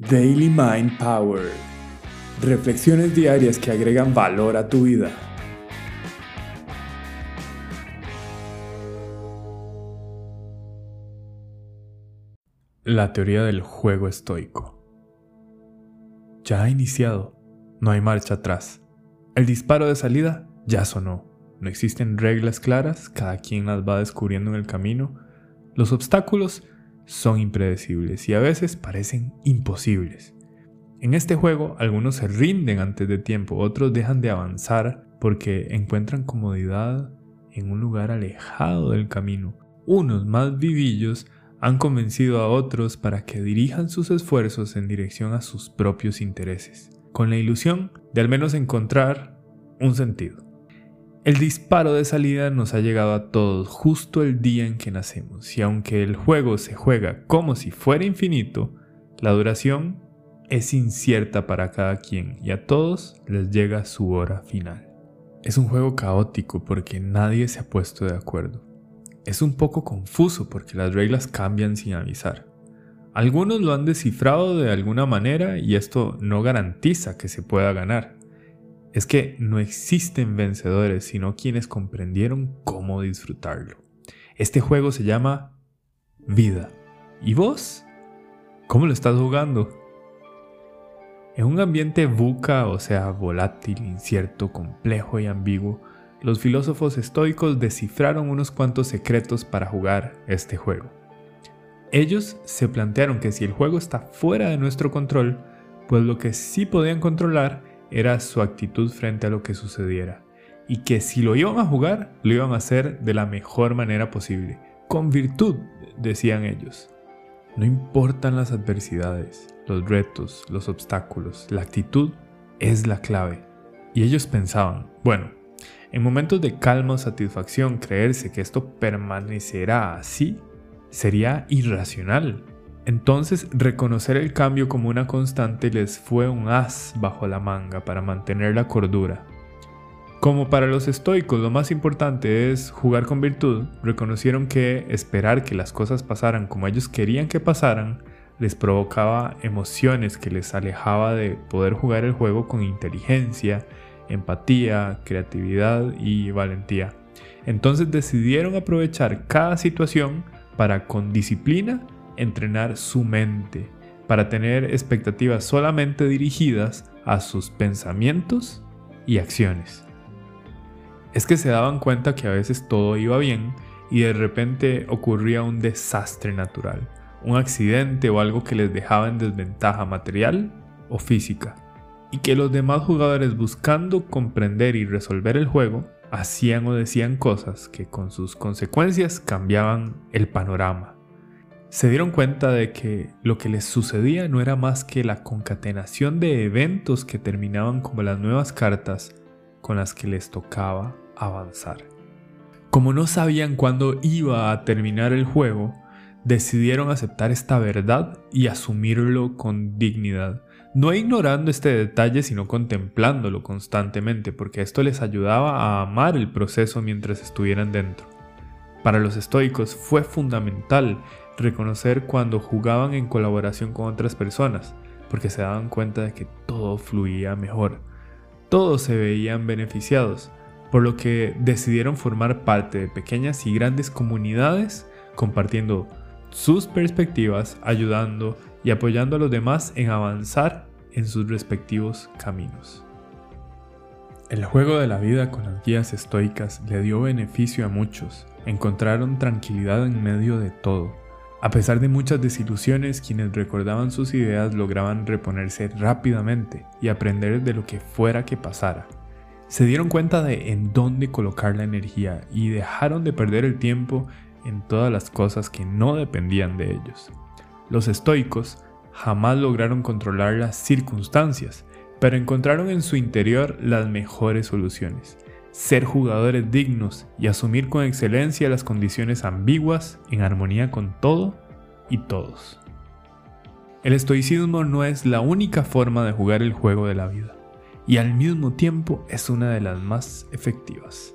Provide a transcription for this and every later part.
Daily Mind Power. Reflexiones diarias que agregan valor a tu vida. La teoría del juego estoico. Ya ha iniciado. No hay marcha atrás. El disparo de salida ya sonó. No existen reglas claras, cada quien las va descubriendo en el camino. Los obstáculos son impredecibles y a veces parecen imposibles. En este juego algunos se rinden antes de tiempo, otros dejan de avanzar porque encuentran comodidad en un lugar alejado del camino. Unos más vivillos han convencido a otros para que dirijan sus esfuerzos en dirección a sus propios intereses, con la ilusión de al menos encontrar un sentido. El disparo de salida nos ha llegado a todos justo el día en que nacemos y aunque el juego se juega como si fuera infinito, la duración es incierta para cada quien y a todos les llega su hora final. Es un juego caótico porque nadie se ha puesto de acuerdo. Es un poco confuso porque las reglas cambian sin avisar. Algunos lo han descifrado de alguna manera y esto no garantiza que se pueda ganar es que no existen vencedores, sino quienes comprendieron cómo disfrutarlo. Este juego se llama vida. ¿Y vos? ¿Cómo lo estás jugando? En un ambiente buca, o sea, volátil, incierto, complejo y ambiguo, los filósofos estoicos descifraron unos cuantos secretos para jugar este juego. Ellos se plantearon que si el juego está fuera de nuestro control, pues lo que sí podían controlar era su actitud frente a lo que sucediera, y que si lo iban a jugar, lo iban a hacer de la mejor manera posible, con virtud, decían ellos. No importan las adversidades, los retos, los obstáculos, la actitud es la clave. Y ellos pensaban, bueno, en momentos de calma o satisfacción creerse que esto permanecerá así sería irracional, entonces, reconocer el cambio como una constante les fue un as bajo la manga para mantener la cordura. Como para los estoicos lo más importante es jugar con virtud, reconocieron que esperar que las cosas pasaran como ellos querían que pasaran les provocaba emociones que les alejaba de poder jugar el juego con inteligencia, empatía, creatividad y valentía. Entonces decidieron aprovechar cada situación para con disciplina entrenar su mente para tener expectativas solamente dirigidas a sus pensamientos y acciones. Es que se daban cuenta que a veces todo iba bien y de repente ocurría un desastre natural, un accidente o algo que les dejaba en desventaja material o física, y que los demás jugadores buscando comprender y resolver el juego hacían o decían cosas que con sus consecuencias cambiaban el panorama se dieron cuenta de que lo que les sucedía no era más que la concatenación de eventos que terminaban como las nuevas cartas con las que les tocaba avanzar. Como no sabían cuándo iba a terminar el juego, decidieron aceptar esta verdad y asumirlo con dignidad, no ignorando este detalle sino contemplándolo constantemente, porque esto les ayudaba a amar el proceso mientras estuvieran dentro. Para los estoicos fue fundamental reconocer cuando jugaban en colaboración con otras personas, porque se daban cuenta de que todo fluía mejor. Todos se veían beneficiados, por lo que decidieron formar parte de pequeñas y grandes comunidades compartiendo sus perspectivas, ayudando y apoyando a los demás en avanzar en sus respectivos caminos. El juego de la vida con las guías estoicas le dio beneficio a muchos, encontraron tranquilidad en medio de todo a pesar de muchas desilusiones, quienes recordaban sus ideas lograban reponerse rápidamente y aprender de lo que fuera que pasara. Se dieron cuenta de en dónde colocar la energía y dejaron de perder el tiempo en todas las cosas que no dependían de ellos. Los estoicos jamás lograron controlar las circunstancias, pero encontraron en su interior las mejores soluciones ser jugadores dignos y asumir con excelencia las condiciones ambiguas en armonía con todo y todos. El estoicismo no es la única forma de jugar el juego de la vida, y al mismo tiempo es una de las más efectivas.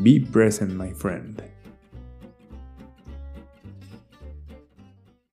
Be present, my friend.